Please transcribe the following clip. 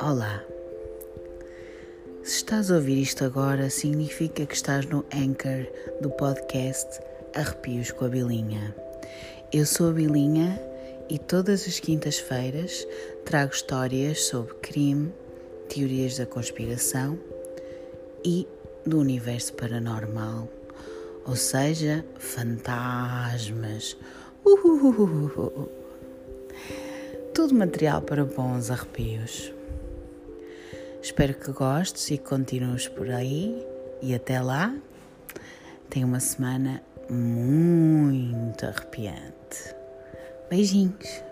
Olá. Se estás a ouvir isto agora, significa que estás no anchor do podcast Arrepios com a Bilinha. Eu sou a Bilinha e todas as quintas-feiras trago histórias sobre crime, teorias da conspiração e do universo paranormal, ou seja, fantasmas. Tudo material para bons arrepios. Espero que gostes e continues por aí. E até lá, tenha uma semana muito arrepiante. Beijinhos!